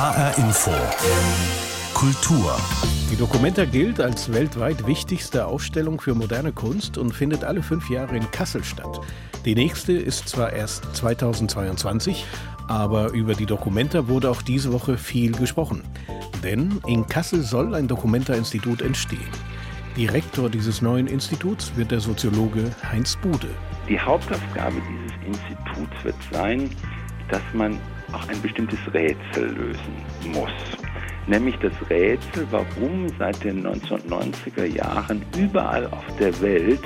HR Info. Kultur. Die Documenta gilt als weltweit wichtigste Ausstellung für moderne Kunst und findet alle fünf Jahre in Kassel statt. Die nächste ist zwar erst 2022, aber über die Documenta wurde auch diese Woche viel gesprochen. Denn in Kassel soll ein Documenta-Institut entstehen. Direktor dieses neuen Instituts wird der Soziologe Heinz Bude. Die Hauptaufgabe dieses Instituts wird sein, dass man auch ein bestimmtes Rätsel lösen muss. Nämlich das Rätsel, warum seit den 1990er Jahren überall auf der Welt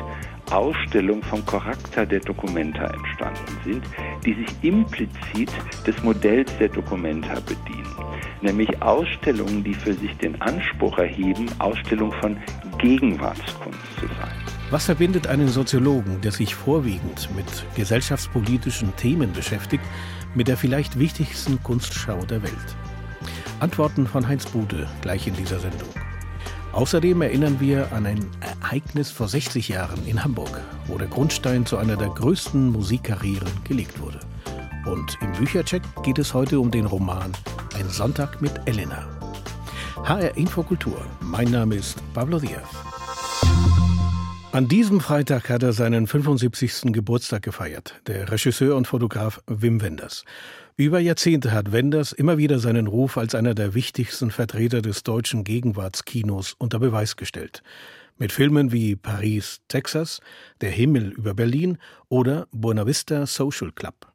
Ausstellungen vom Charakter der Dokumenta entstanden sind, die sich implizit des Modells der Dokumenta bedienen. Nämlich Ausstellungen, die für sich den Anspruch erheben, Ausstellung von Gegenwartskunst zu sein. Was verbindet einen Soziologen, der sich vorwiegend mit gesellschaftspolitischen Themen beschäftigt, mit der vielleicht wichtigsten Kunstschau der Welt? Antworten von Heinz Bude gleich in dieser Sendung. Außerdem erinnern wir an ein Ereignis vor 60 Jahren in Hamburg, wo der Grundstein zu einer der größten Musikkarrieren gelegt wurde. Und im Büchercheck geht es heute um den Roman Ein Sonntag mit Elena. HR Infokultur. Mein Name ist Pablo Diaz. An diesem Freitag hat er seinen 75. Geburtstag gefeiert, der Regisseur und Fotograf Wim Wenders. Über Jahrzehnte hat Wenders immer wieder seinen Ruf als einer der wichtigsten Vertreter des deutschen Gegenwartskinos unter Beweis gestellt. Mit Filmen wie Paris, Texas, Der Himmel über Berlin oder Buena Vista Social Club.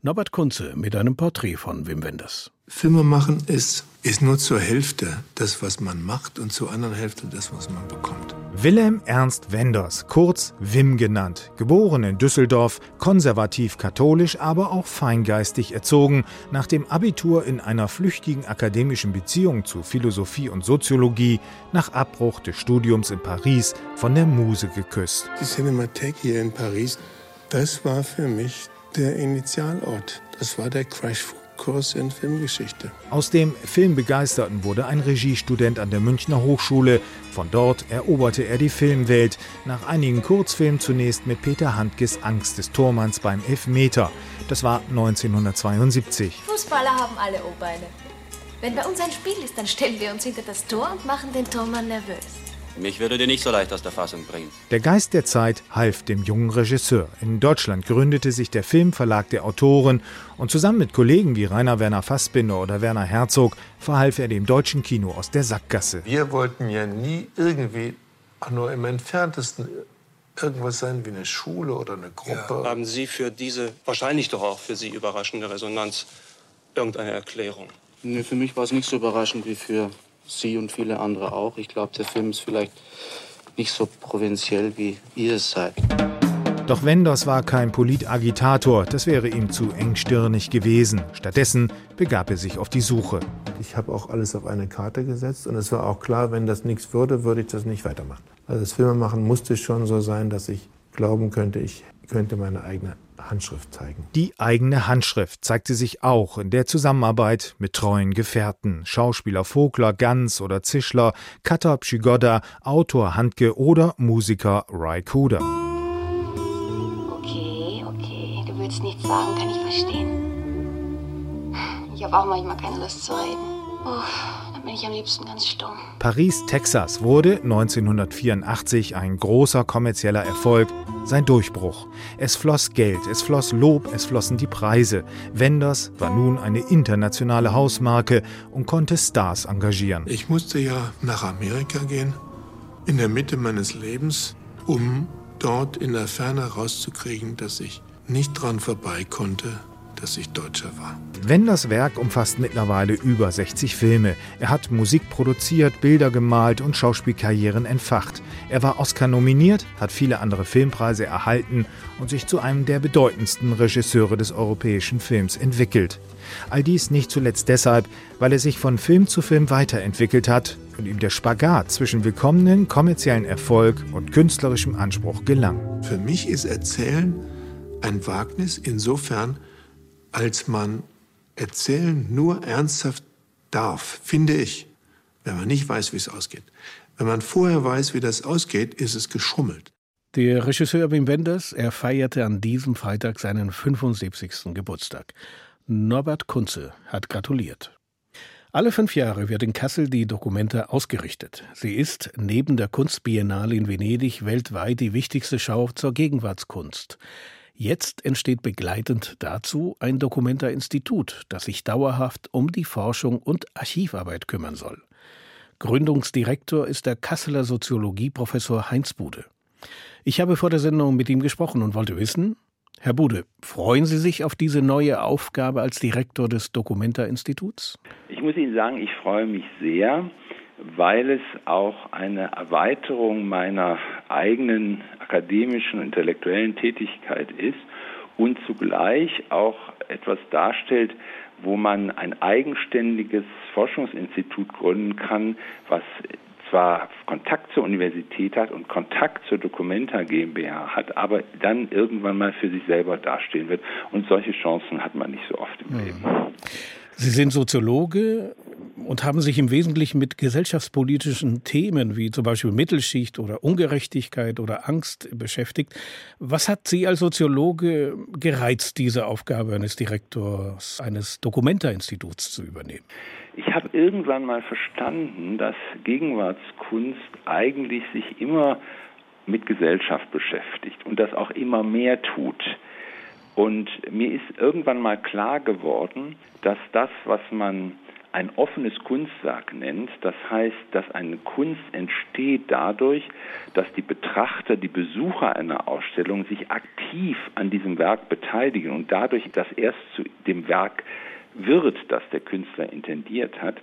Norbert Kunze mit einem Porträt von Wim Wenders. Filme machen ist, ist nur zur Hälfte das, was man macht und zur anderen Hälfte das, was man bekommt. Wilhelm Ernst Wenders, kurz Wim genannt, geboren in Düsseldorf, konservativ katholisch, aber auch feingeistig erzogen, nach dem Abitur in einer flüchtigen akademischen Beziehung zu Philosophie und Soziologie, nach Abbruch des Studiums in Paris von der Muse geküsst. Die Cinemathek hier in Paris, das war für mich der Initialort. Das war der Crash Kurs in Filmgeschichte. Aus dem Filmbegeisterten wurde ein Regiestudent an der Münchner Hochschule. Von dort eroberte er die Filmwelt. Nach einigen Kurzfilmen zunächst mit Peter Handkes Angst des Tormanns beim Elfmeter. Das war 1972. Fußballer haben alle O-Beine. Wenn bei uns ein Spiel ist, dann stellen wir uns hinter das Tor und machen den Tormann nervös. Mich würde dir nicht so leicht aus der Fassung bringen. Der Geist der Zeit half dem jungen Regisseur. In Deutschland gründete sich der Filmverlag der Autoren und zusammen mit Kollegen wie Rainer Werner Fassbinder oder Werner Herzog verhalf er dem deutschen Kino aus der Sackgasse. Wir wollten ja nie irgendwie, auch nur im entferntesten, irgendwas sein wie eine Schule oder eine Gruppe. Ja. Haben Sie für diese, wahrscheinlich doch auch für Sie überraschende Resonanz, irgendeine Erklärung? Nee, für mich war es nicht so überraschend wie für Sie und viele andere auch. Ich glaube, der Film ist vielleicht nicht so provinziell, wie ihr es seid. Doch Wenders war kein Politagitator, das wäre ihm zu engstirnig gewesen. Stattdessen begab er sich auf die Suche. Ich habe auch alles auf eine Karte gesetzt und es war auch klar, wenn das nichts würde, würde ich das nicht weitermachen. Also das Filmemachen musste schon so sein, dass ich glauben könnte, ich könnte meine eigene Handschrift zeigen. Die eigene Handschrift zeigte sich auch in der Zusammenarbeit mit treuen Gefährten. Schauspieler Vogler, Ganz oder Zischler, Cutter Pschigoda, Autor Handke oder Musiker Ray Kuder. Okay, okay. Du willst nichts sagen, kann ich verstehen. Ich habe auch manchmal keine Lust zu reden. Oh, dann bin ich am liebsten ganz stumm. Paris, Texas wurde 1984 ein großer kommerzieller Erfolg, sein Durchbruch. Es floss Geld, es floss Lob, es flossen die Preise. Wenders war nun eine internationale Hausmarke und konnte Stars engagieren. Ich musste ja nach Amerika gehen, in der Mitte meines Lebens, um dort in der Ferne rauszukriegen, dass ich nicht dran vorbei konnte, dass ich Deutscher war. Wenders Werk umfasst mittlerweile über 60 Filme. Er hat Musik produziert, Bilder gemalt und Schauspielkarrieren entfacht. Er war Oscar nominiert, hat viele andere Filmpreise erhalten und sich zu einem der bedeutendsten Regisseure des europäischen Films entwickelt. All dies nicht zuletzt deshalb, weil er sich von Film zu Film weiterentwickelt hat und ihm der Spagat zwischen willkommenen kommerziellen Erfolg und künstlerischem Anspruch gelang. Für mich ist Erzählen ein Wagnis insofern, als man erzählen nur ernsthaft darf, finde ich, wenn man nicht weiß, wie es ausgeht. Wenn man vorher weiß, wie das ausgeht, ist es geschummelt. Der Regisseur Wim Wenders, er feierte an diesem Freitag seinen 75. Geburtstag. Norbert Kunze hat gratuliert. Alle fünf Jahre wird in Kassel die Documenta ausgerichtet. Sie ist neben der Kunstbiennale in Venedig weltweit die wichtigste Schau zur Gegenwartskunst. Jetzt entsteht begleitend dazu ein Documenta-Institut, das sich dauerhaft um die Forschung und Archivarbeit kümmern soll. Gründungsdirektor ist der Kasseler Soziologieprofessor Heinz Bude. Ich habe vor der Sendung mit ihm gesprochen und wollte wissen, Herr Bude, freuen Sie sich auf diese neue Aufgabe als Direktor des Documenta-Instituts? Ich muss Ihnen sagen, ich freue mich sehr, weil es auch eine Erweiterung meiner eigenen akademischen und intellektuellen Tätigkeit ist und zugleich auch etwas darstellt, wo man ein eigenständiges Forschungsinstitut gründen kann, was zwar Kontakt zur Universität hat und Kontakt zur Documenta GmbH hat, aber dann irgendwann mal für sich selber dastehen wird. Und solche Chancen hat man nicht so oft im Leben. Sie sind Soziologe und haben sich im Wesentlichen mit gesellschaftspolitischen Themen wie zum Beispiel Mittelschicht oder Ungerechtigkeit oder Angst beschäftigt. Was hat Sie als Soziologe gereizt, diese Aufgabe eines Direktors eines Dokumenta-Instituts zu übernehmen? Ich habe irgendwann mal verstanden, dass Gegenwartskunst eigentlich sich immer mit Gesellschaft beschäftigt und das auch immer mehr tut. Und mir ist irgendwann mal klar geworden, dass das, was man ein offenes Kunstwerk nennt, das heißt, dass eine Kunst entsteht dadurch, dass die Betrachter, die Besucher einer Ausstellung sich aktiv an diesem Werk beteiligen und dadurch, dass erst zu dem Werk wird, das der Künstler intendiert hat,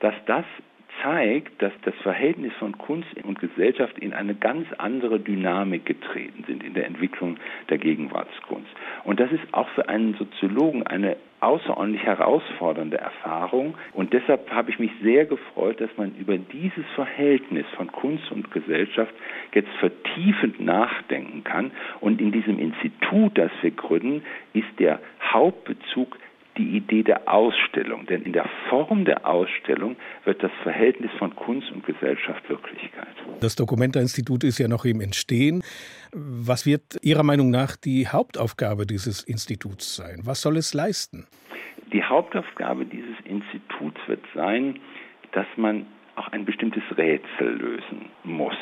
dass das zeigt, dass das Verhältnis von Kunst und Gesellschaft in eine ganz andere Dynamik getreten sind in der Entwicklung der Gegenwartskunst. Und das ist auch für einen Soziologen eine außerordentlich herausfordernde Erfahrung. Und deshalb habe ich mich sehr gefreut, dass man über dieses Verhältnis von Kunst und Gesellschaft jetzt vertiefend nachdenken kann. Und in diesem Institut, das wir gründen, ist der Hauptbezug die Idee der Ausstellung. Denn in der Form der Ausstellung wird das Verhältnis von Kunst und Gesellschaft Wirklichkeit. Das Documenta-Institut ist ja noch im Entstehen. Was wird Ihrer Meinung nach die Hauptaufgabe dieses Instituts sein? Was soll es leisten? Die Hauptaufgabe dieses Instituts wird sein, dass man auch ein bestimmtes Rätsel lösen muss.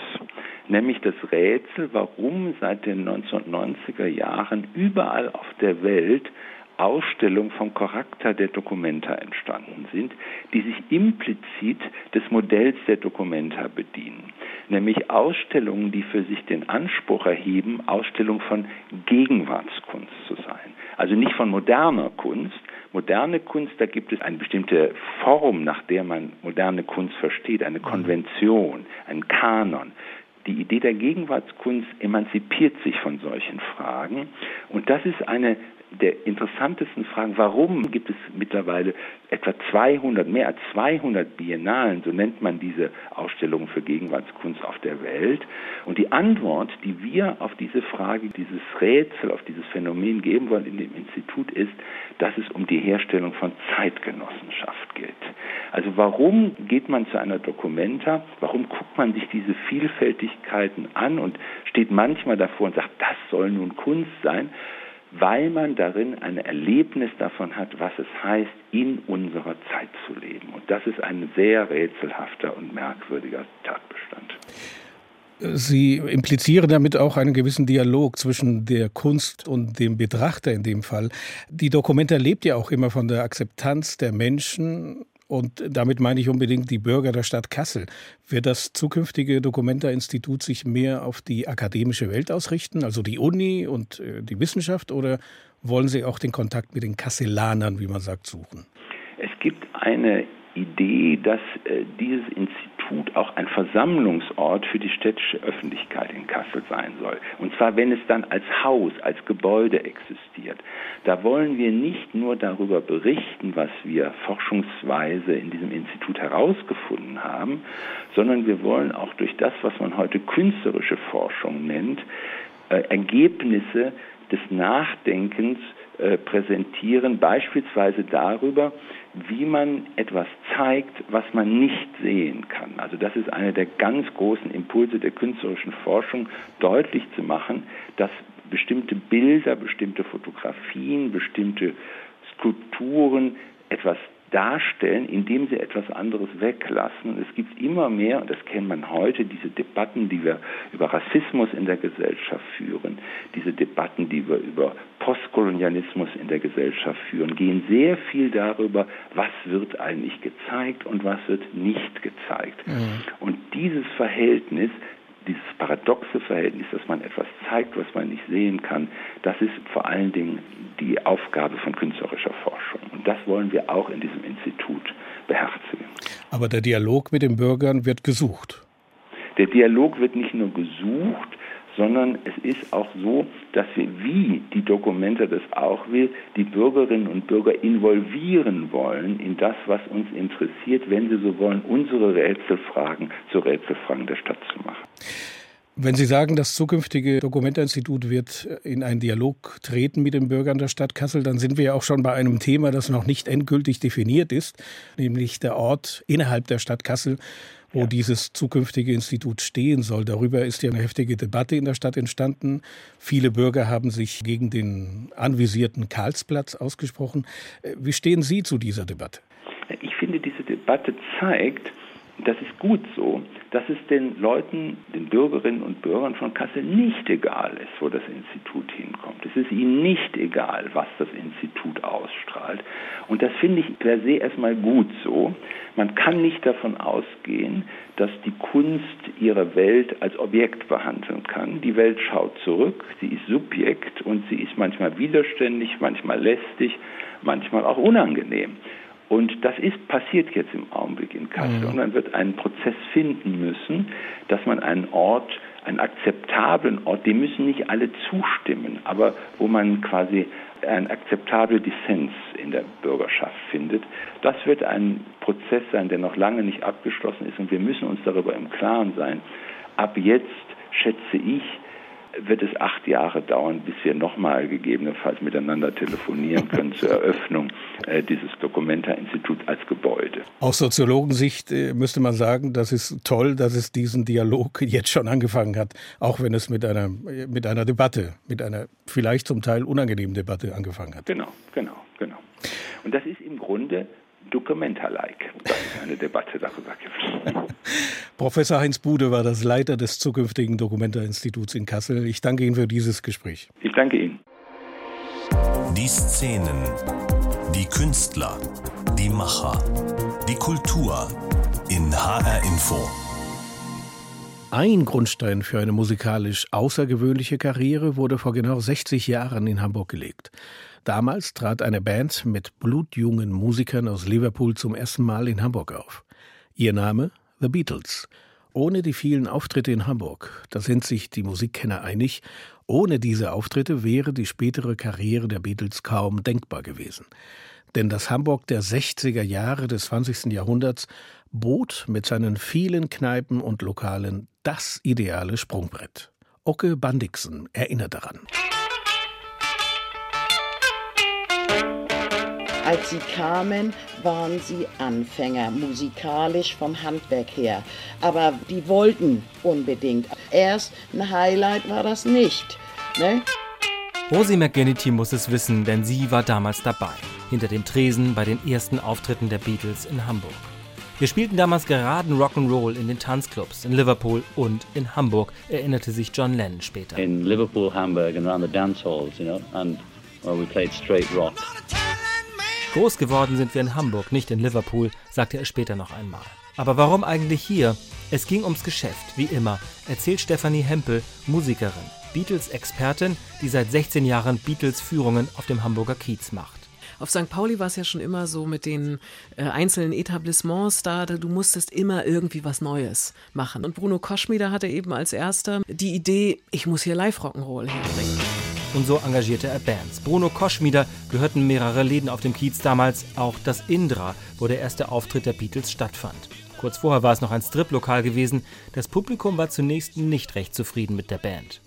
Nämlich das Rätsel, warum seit den 1990er Jahren überall auf der Welt Ausstellungen vom Charakter der Dokumenta entstanden sind, die sich implizit des Modells der Dokumenta bedienen. Nämlich Ausstellungen, die für sich den Anspruch erheben, Ausstellung von Gegenwartskunst zu sein. Also nicht von moderner Kunst. Moderne Kunst, da gibt es eine bestimmte Form, nach der man moderne Kunst versteht, eine Konvention, ein Kanon. Die Idee der Gegenwartskunst emanzipiert sich von solchen Fragen und das ist eine der interessantesten Fragen, warum gibt es mittlerweile etwa 200, mehr als 200 Biennalen, so nennt man diese Ausstellungen für Gegenwartskunst auf der Welt. Und die Antwort, die wir auf diese Frage, dieses Rätsel, auf dieses Phänomen geben wollen in dem Institut ist, dass es um die Herstellung von Zeitgenossenschaft geht. Also warum geht man zu einer Dokumenta? Warum guckt man sich diese Vielfältigkeiten an und steht manchmal davor und sagt, das soll nun Kunst sein? Weil man darin ein Erlebnis davon hat, was es heißt, in unserer Zeit zu leben. Und das ist ein sehr rätselhafter und merkwürdiger Tatbestand. Sie implizieren damit auch einen gewissen Dialog zwischen der Kunst und dem Betrachter in dem Fall. Die Dokumenta lebt ja auch immer von der Akzeptanz der Menschen und damit meine ich unbedingt die Bürger der Stadt Kassel. Wird das zukünftige Documenta-Institut sich mehr auf die akademische Welt ausrichten, also die Uni und äh, die Wissenschaft, oder wollen Sie auch den Kontakt mit den Kasselanern, wie man sagt, suchen? Es gibt eine Idee, dass äh, dieses Institut auch ein Versammlungsort für die städtische Öffentlichkeit in Kassel sein soll. Und zwar, wenn es dann als Haus, als Gebäude existiert. Da wollen wir nicht nur darüber berichten, was wir forschungsweise in diesem Institut herausgefunden haben, sondern wir wollen auch durch das, was man heute künstlerische Forschung nennt, äh, Ergebnisse des Nachdenkens äh, präsentieren, beispielsweise darüber, wie man etwas zeigt, was man nicht sehen kann. Also das ist einer der ganz großen Impulse der künstlerischen Forschung, deutlich zu machen, dass bestimmte Bilder, bestimmte Fotografien, bestimmte Skulpturen etwas darstellen, indem sie etwas anderes weglassen. Und es gibt immer mehr, und das kennt man heute, diese Debatten, die wir über Rassismus in der Gesellschaft führen, diese Debatten, die wir über Postkolonialismus in der Gesellschaft führen, gehen sehr viel darüber, was wird eigentlich gezeigt und was wird nicht gezeigt. Mhm. Und dieses Verhältnis dieses paradoxe Verhältnis, dass man etwas zeigt, was man nicht sehen kann, das ist vor allen Dingen die Aufgabe von künstlerischer Forschung. Und das wollen wir auch in diesem Institut beherzigen. Aber der Dialog mit den Bürgern wird gesucht. Der Dialog wird nicht nur gesucht, sondern es ist auch so, dass wir, wie die Dokumente das auch will, die Bürgerinnen und Bürger involvieren wollen in das, was uns interessiert, wenn sie so wollen, unsere Rätselfragen zu Rätselfragen der Stadt zu machen. Wenn Sie sagen, das zukünftige Dokumenterinstitut wird in einen Dialog treten mit den Bürgern der Stadt Kassel, dann sind wir ja auch schon bei einem Thema, das noch nicht endgültig definiert ist, nämlich der Ort innerhalb der Stadt Kassel, wo ja. dieses zukünftige Institut stehen soll. Darüber ist ja eine heftige Debatte in der Stadt entstanden. Viele Bürger haben sich gegen den anvisierten Karlsplatz ausgesprochen. Äh, wie stehen Sie zu dieser Debatte? Ich finde, diese Debatte zeigt, das ist gut so, dass es den Leuten, den Bürgerinnen und Bürgern von Kassel nicht egal ist, wo das Institut hinkommt. Es ist ihnen nicht egal, was das Institut ausstrahlt. Und das finde ich per se erstmal gut so. Man kann nicht davon ausgehen, dass die Kunst ihre Welt als Objekt behandeln kann. Die Welt schaut zurück, sie ist Subjekt und sie ist manchmal widerständig, manchmal lästig, manchmal auch unangenehm. Und das ist passiert jetzt im Augenblick in Kassel. Mhm. Und man wird einen Prozess finden müssen, dass man einen Ort, einen akzeptablen Ort, dem müssen nicht alle zustimmen, aber wo man quasi einen akzeptablen Dissens in der Bürgerschaft findet. Das wird ein Prozess sein, der noch lange nicht abgeschlossen ist und wir müssen uns darüber im Klaren sein. Ab jetzt schätze ich, wird es acht Jahre dauern, bis wir nochmal gegebenenfalls miteinander telefonieren können zur Eröffnung äh, dieses Documenta-Instituts als Gebäude. Aus Soziologensicht äh, müsste man sagen, das ist toll, dass es diesen Dialog jetzt schon angefangen hat, auch wenn es mit einer, mit einer Debatte, mit einer vielleicht zum Teil unangenehmen Debatte angefangen hat. Genau, genau, genau. Und das ist im Grunde Documenta-like, dass es eine Debatte darüber gibt. Professor Heinz Bude war das Leiter des zukünftigen Documenta-Instituts in Kassel. Ich danke Ihnen für dieses Gespräch. Ich danke Ihnen. Die Szenen, die Künstler, die Macher, die Kultur in HR Info. Ein Grundstein für eine musikalisch außergewöhnliche Karriere wurde vor genau 60 Jahren in Hamburg gelegt. Damals trat eine Band mit blutjungen Musikern aus Liverpool zum ersten Mal in Hamburg auf. Ihr Name The Beatles. Ohne die vielen Auftritte in Hamburg, da sind sich die Musikkenner einig, ohne diese Auftritte wäre die spätere Karriere der Beatles kaum denkbar gewesen. Denn das Hamburg der 60er Jahre des 20. Jahrhunderts bot mit seinen vielen Kneipen und Lokalen das ideale Sprungbrett. Ocke Bandixen erinnert daran. Als sie kamen, waren sie Anfänger, musikalisch vom Handwerk her. Aber die wollten unbedingt. Erst ein Highlight war das nicht. Ne? Rosie McGinnity muss es wissen, denn sie war damals dabei. Hinter dem Tresen bei den ersten Auftritten der Beatles in Hamburg. Wir spielten damals geraden Rock'n'Roll in den Tanzclubs in Liverpool und in Hamburg, erinnerte sich John Lennon später. In Liverpool, Hamburg and around the dance halls, you know, and well, we played straight rock. Groß geworden sind wir in Hamburg, nicht in Liverpool, sagte er später noch einmal. Aber warum eigentlich hier? Es ging ums Geschäft, wie immer, erzählt Stefanie Hempel, Musikerin, Beatles-Expertin, die seit 16 Jahren Beatles-Führungen auf dem Hamburger Kiez macht. Auf St. Pauli war es ja schon immer so mit den äh, einzelnen Etablissements da, du musstest immer irgendwie was Neues machen. Und Bruno Koschmieder hatte eben als erster die Idee, ich muss hier Live-Rock'n'Roll herbringen. Und so engagierte er Bands. Bruno Koschmieder gehörten mehrere Läden auf dem Kiez damals, auch das Indra, wo der erste Auftritt der Beatles stattfand. Kurz vorher war es noch ein Striplokal gewesen. Das Publikum war zunächst nicht recht zufrieden mit der Band.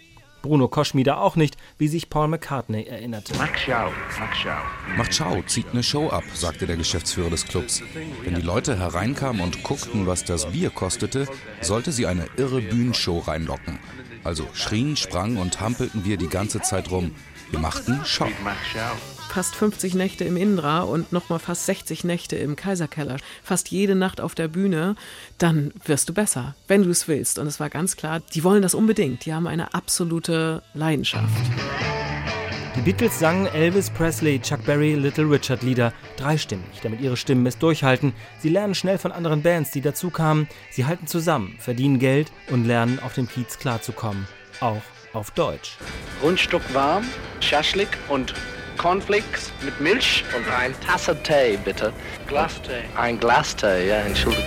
Bruno Koschmieder auch nicht, wie sich Paul McCartney erinnerte. Mach schau, mach schau. Macht schau, zieht eine Show ab, sagte der Geschäftsführer des Clubs. Wenn die Leute hereinkamen und guckten, was das Bier kostete, sollte sie eine irre Bühnenshow reinlocken. Also schrien, sprangen und hampelten wir die ganze Zeit rum. Wir machten Schau. Fast 50 Nächte im Indra und nochmal fast 60 Nächte im Kaiserkeller, fast jede Nacht auf der Bühne, dann wirst du besser, wenn du es willst. Und es war ganz klar, die wollen das unbedingt. Die haben eine absolute Leidenschaft. Die Beatles sangen Elvis Presley, Chuck Berry, Little Richard Lieder dreistimmig, damit ihre Stimmen es durchhalten. Sie lernen schnell von anderen Bands, die dazukamen. Sie halten zusammen, verdienen Geld und lernen auf dem Kiez klarzukommen. Auch auf Deutsch. Rundstück warm, Schaschlik und Cornflakes mit Milch und ein Tasse Tee, bitte. Glastee. Ein Glastee, ja, entschuldigung.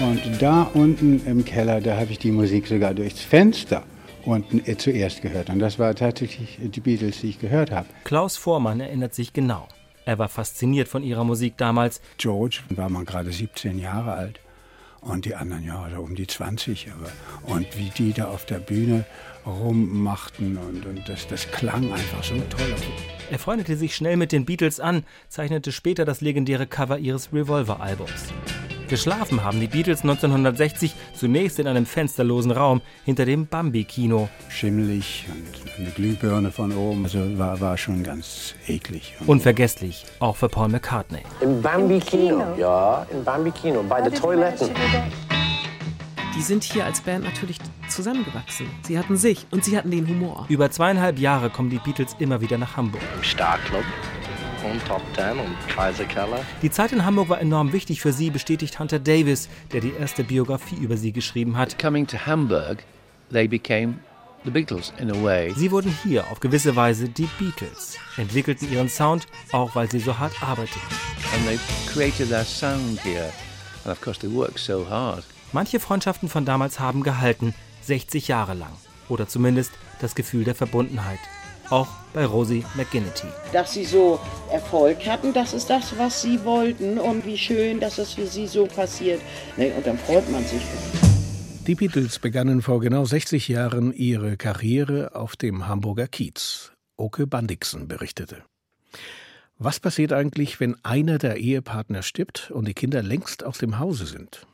Und da unten im Keller, da habe ich die Musik sogar durchs Fenster unten zuerst gehört. Und das war tatsächlich die Beatles, die ich gehört habe. Klaus Vormann erinnert sich genau. Er war fasziniert von ihrer Musik damals. George war man gerade 17 Jahre alt und die anderen ja so um die 20. Aber, und wie die da auf der Bühne rummachten und, und das, das klang einfach so toll. Er freundete sich schnell mit den Beatles an, zeichnete später das legendäre Cover ihres Revolver-Albums. Geschlafen haben die Beatles 1960 zunächst in einem fensterlosen Raum hinter dem Bambi-Kino. Schimmelig und eine Glühbirne von oben. Also war, war schon ganz eklig. Unvergesslich, auch für Paul McCartney. Im Bambi-Kino? Ja, im Bambi-Kino, bei den Toiletten. Die sind hier als Band natürlich zusammengewachsen. Sie hatten sich und sie hatten den Humor. Über zweieinhalb Jahre kommen die Beatles immer wieder nach Hamburg. Im Starclub und Top Ten und Kaiserkeller. Die Zeit in Hamburg war enorm wichtig für sie, bestätigt Hunter Davis, der die erste Biografie über sie geschrieben hat. Coming to Hamburg, they became the Beatles in a way. Sie wurden hier auf gewisse Weise die Beatles, entwickelten ihren Sound, auch weil sie so hart arbeiteten. And they created their sound here. And of course they worked so hard. Manche Freundschaften von damals haben gehalten, 60 Jahre lang. Oder zumindest das Gefühl der Verbundenheit. Auch bei Rosie McGinnity. Dass sie so Erfolg hatten, das ist das, was sie wollten. Und wie schön, dass es für sie so passiert. Und dann freut man sich. Die Beatles begannen vor genau 60 Jahren ihre Karriere auf dem Hamburger Kiez. Oke Bandixen berichtete. Was passiert eigentlich, wenn einer der Ehepartner stirbt und die Kinder längst aus dem Hause sind?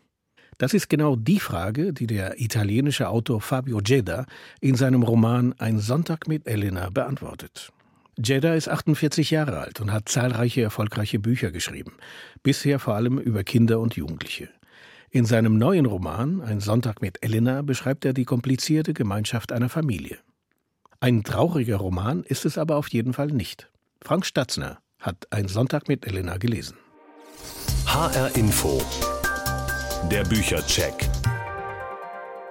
Das ist genau die Frage, die der italienische Autor Fabio Gedda in seinem Roman Ein Sonntag mit Elena beantwortet. Gedda ist 48 Jahre alt und hat zahlreiche erfolgreiche Bücher geschrieben, bisher vor allem über Kinder und Jugendliche. In seinem neuen Roman Ein Sonntag mit Elena beschreibt er die komplizierte Gemeinschaft einer Familie. Ein trauriger Roman ist es aber auf jeden Fall nicht. Frank Statzner hat Ein Sonntag mit Elena gelesen. HR Info der Büchercheck.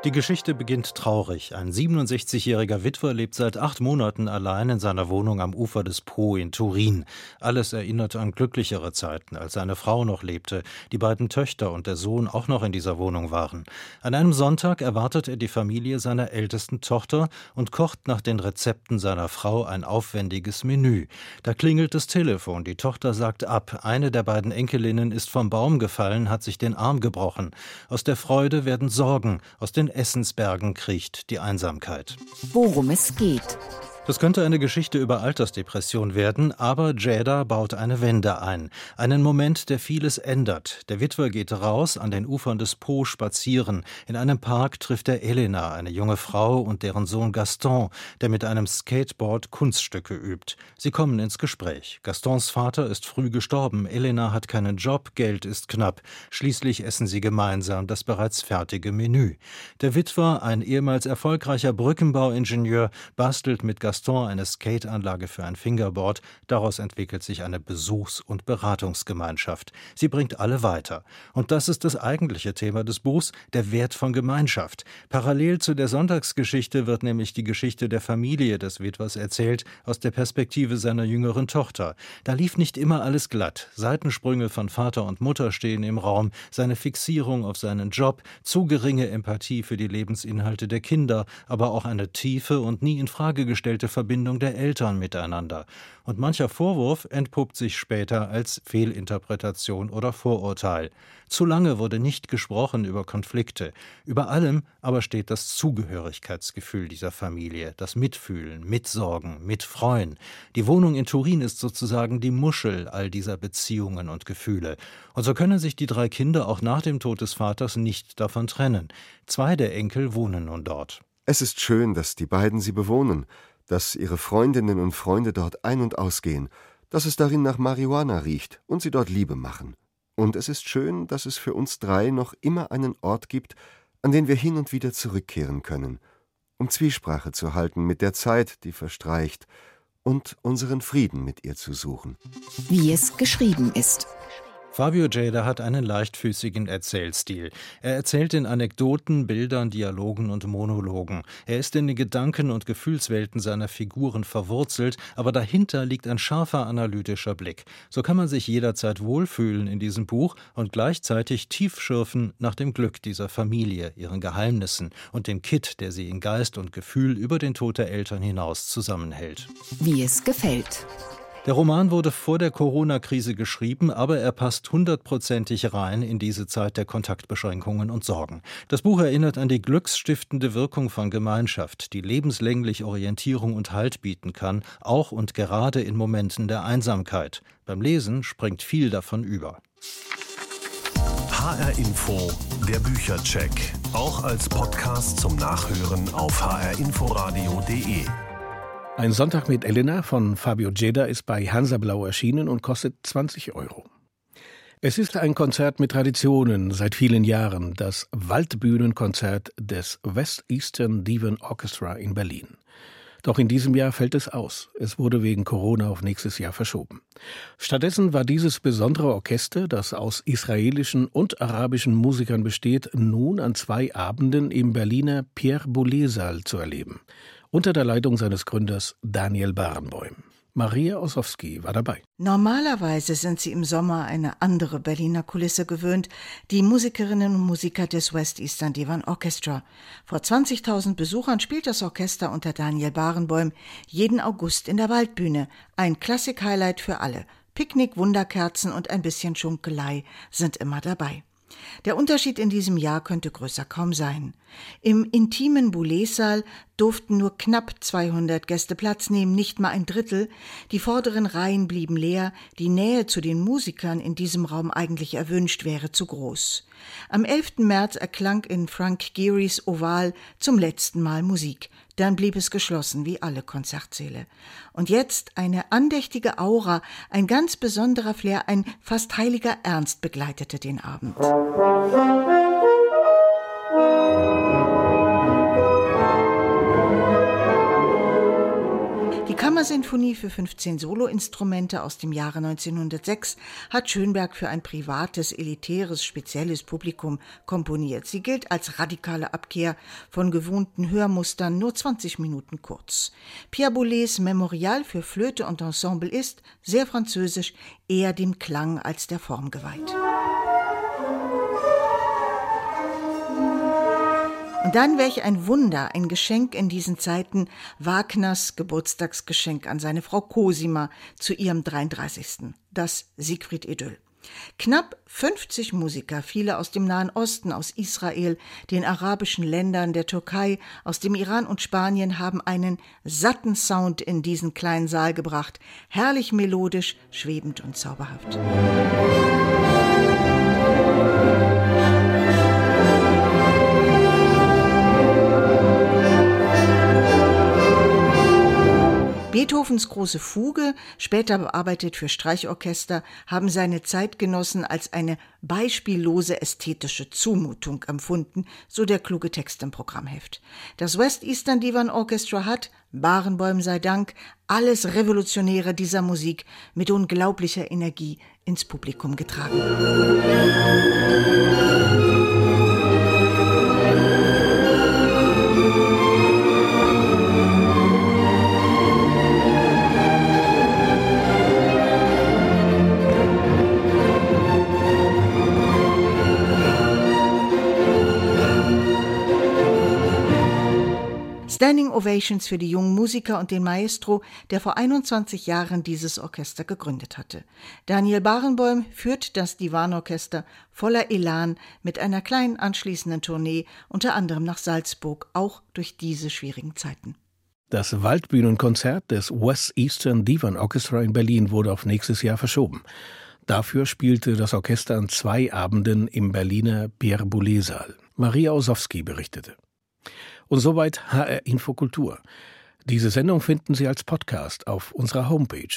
Die Geschichte beginnt traurig. Ein 67-jähriger Witwer lebt seit acht Monaten allein in seiner Wohnung am Ufer des Po in Turin. Alles erinnert an glücklichere Zeiten, als seine Frau noch lebte, die beiden Töchter und der Sohn auch noch in dieser Wohnung waren. An einem Sonntag erwartet er die Familie seiner ältesten Tochter und kocht nach den Rezepten seiner Frau ein aufwendiges Menü. Da klingelt das Telefon, die Tochter sagt ab, eine der beiden Enkelinnen ist vom Baum gefallen, hat sich den Arm gebrochen. Aus der Freude werden Sorgen, aus den Essensbergen kriecht die Einsamkeit. Worum es geht. Das könnte eine Geschichte über Altersdepression werden, aber Jada baut eine Wende ein. Einen Moment, der vieles ändert. Der Witwer geht raus an den Ufern des Po spazieren. In einem Park trifft er Elena, eine junge Frau, und deren Sohn Gaston, der mit einem Skateboard Kunststücke übt. Sie kommen ins Gespräch. Gastons Vater ist früh gestorben. Elena hat keinen Job, Geld ist knapp. Schließlich essen sie gemeinsam das bereits fertige Menü. Der Witwer, ein ehemals erfolgreicher Brückenbauingenieur, bastelt mit Gaston Gaston eine Skateanlage für ein Fingerboard. Daraus entwickelt sich eine Besuchs- und Beratungsgemeinschaft. Sie bringt alle weiter. Und das ist das eigentliche Thema des Buchs, der Wert von Gemeinschaft. Parallel zu der Sonntagsgeschichte wird nämlich die Geschichte der Familie des Witwers erzählt, aus der Perspektive seiner jüngeren Tochter. Da lief nicht immer alles glatt. Seitensprünge von Vater und Mutter stehen im Raum, seine Fixierung auf seinen Job, zu geringe Empathie für die Lebensinhalte der Kinder, aber auch eine tiefe und nie in Frage gestellte Verbindung der Eltern miteinander. Und mancher Vorwurf entpuppt sich später als Fehlinterpretation oder Vorurteil. Zu lange wurde nicht gesprochen über Konflikte. Über allem aber steht das Zugehörigkeitsgefühl dieser Familie, das Mitfühlen, Mitsorgen, Mitfreuen. Die Wohnung in Turin ist sozusagen die Muschel all dieser Beziehungen und Gefühle. Und so können sich die drei Kinder auch nach dem Tod des Vaters nicht davon trennen. Zwei der Enkel wohnen nun dort. Es ist schön, dass die beiden sie bewohnen dass ihre Freundinnen und Freunde dort ein- und ausgehen, dass es darin nach Marihuana riecht und sie dort Liebe machen. Und es ist schön, dass es für uns drei noch immer einen Ort gibt, an den wir hin und wieder zurückkehren können, um Zwiesprache zu halten mit der Zeit, die verstreicht, und unseren Frieden mit ihr zu suchen. Wie es geschrieben ist. Fabio Jada hat einen leichtfüßigen Erzählstil. Er erzählt in Anekdoten, Bildern, Dialogen und Monologen. Er ist in den Gedanken und Gefühlswelten seiner Figuren verwurzelt, aber dahinter liegt ein scharfer analytischer Blick. So kann man sich jederzeit wohlfühlen in diesem Buch und gleichzeitig tief schürfen nach dem Glück dieser Familie, ihren Geheimnissen und dem Kitt, der sie in Geist und Gefühl über den Tod der Eltern hinaus zusammenhält. Wie es gefällt. Der Roman wurde vor der Corona-Krise geschrieben, aber er passt hundertprozentig rein in diese Zeit der Kontaktbeschränkungen und Sorgen. Das Buch erinnert an die glücksstiftende Wirkung von Gemeinschaft, die lebenslänglich Orientierung und Halt bieten kann, auch und gerade in Momenten der Einsamkeit. Beim Lesen springt viel davon über. HR Info, der Büchercheck, auch als Podcast zum Nachhören auf hrinforadio.de. Ein Sonntag mit Elena von Fabio Jeda ist bei Hansa Blau erschienen und kostet 20 Euro. Es ist ein Konzert mit Traditionen seit vielen Jahren, das Waldbühnenkonzert des West Eastern Divan Orchestra in Berlin. Doch in diesem Jahr fällt es aus. Es wurde wegen Corona auf nächstes Jahr verschoben. Stattdessen war dieses besondere Orchester, das aus israelischen und arabischen Musikern besteht, nun an zwei Abenden im Berliner Pierre Boulez Saal zu erleben unter der Leitung seines Gründers Daniel Barenboim. Maria Ossowski war dabei. Normalerweise sind sie im Sommer eine andere Berliner Kulisse gewöhnt, die Musikerinnen und Musiker des West Eastern Divan Orchestra. Vor 20.000 Besuchern spielt das Orchester unter Daniel Barenboim jeden August in der Waldbühne. Ein Klassik-Highlight für alle. Picknick, Wunderkerzen und ein bisschen Schunkelei sind immer dabei. Der Unterschied in diesem Jahr könnte größer kaum sein. Im intimen Boulez-Saal durften nur knapp 200 Gäste Platz nehmen, nicht mal ein Drittel. Die vorderen Reihen blieben leer. Die Nähe zu den Musikern in diesem Raum eigentlich erwünscht wäre zu groß. Am 11. März erklang in Frank Gearys Oval zum letzten Mal Musik. Dann blieb es geschlossen, wie alle Konzertsäle. Und jetzt eine andächtige Aura, ein ganz besonderer Flair, ein fast heiliger Ernst begleitete den Abend. Kammersinfonie für 15 Soloinstrumente aus dem Jahre 1906 hat Schönberg für ein privates, elitäres, spezielles Publikum komponiert. Sie gilt als radikale Abkehr von gewohnten Hörmustern, nur 20 Minuten kurz. Pierre Boulez Memorial für Flöte und Ensemble ist, sehr französisch, eher dem Klang als der Form geweiht. Dann welch ein Wunder, ein Geschenk in diesen Zeiten, Wagners Geburtstagsgeschenk an seine Frau Cosima zu ihrem 33. Das Siegfried-Idyll. Knapp 50 Musiker, viele aus dem Nahen Osten, aus Israel, den arabischen Ländern, der Türkei, aus dem Iran und Spanien haben einen satten Sound in diesen kleinen Saal gebracht, herrlich melodisch, schwebend und zauberhaft. Beethovens große Fuge, später bearbeitet für Streichorchester, haben seine Zeitgenossen als eine beispiellose ästhetische Zumutung empfunden, so der kluge Text im Programmheft. Das West Eastern Divan Orchestra hat, Barenbäum sei Dank, alles Revolutionäre dieser Musik mit unglaublicher Energie ins Publikum getragen. Standing Ovations für die jungen Musiker und den Maestro, der vor 21 Jahren dieses Orchester gegründet hatte. Daniel Barenboim führt das Divanorchester voller Elan mit einer kleinen anschließenden Tournee, unter anderem nach Salzburg, auch durch diese schwierigen Zeiten. Das Waldbühnenkonzert des West Eastern Divan Orchestra in Berlin wurde auf nächstes Jahr verschoben. Dafür spielte das Orchester an zwei Abenden im Berliner Pierre Boulez Saal. Maria Osowski berichtete. Und soweit HR Infokultur. Diese Sendung finden Sie als Podcast auf unserer Homepage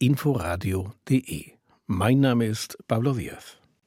hrinforadio.de. Mein Name ist Pablo Diaz.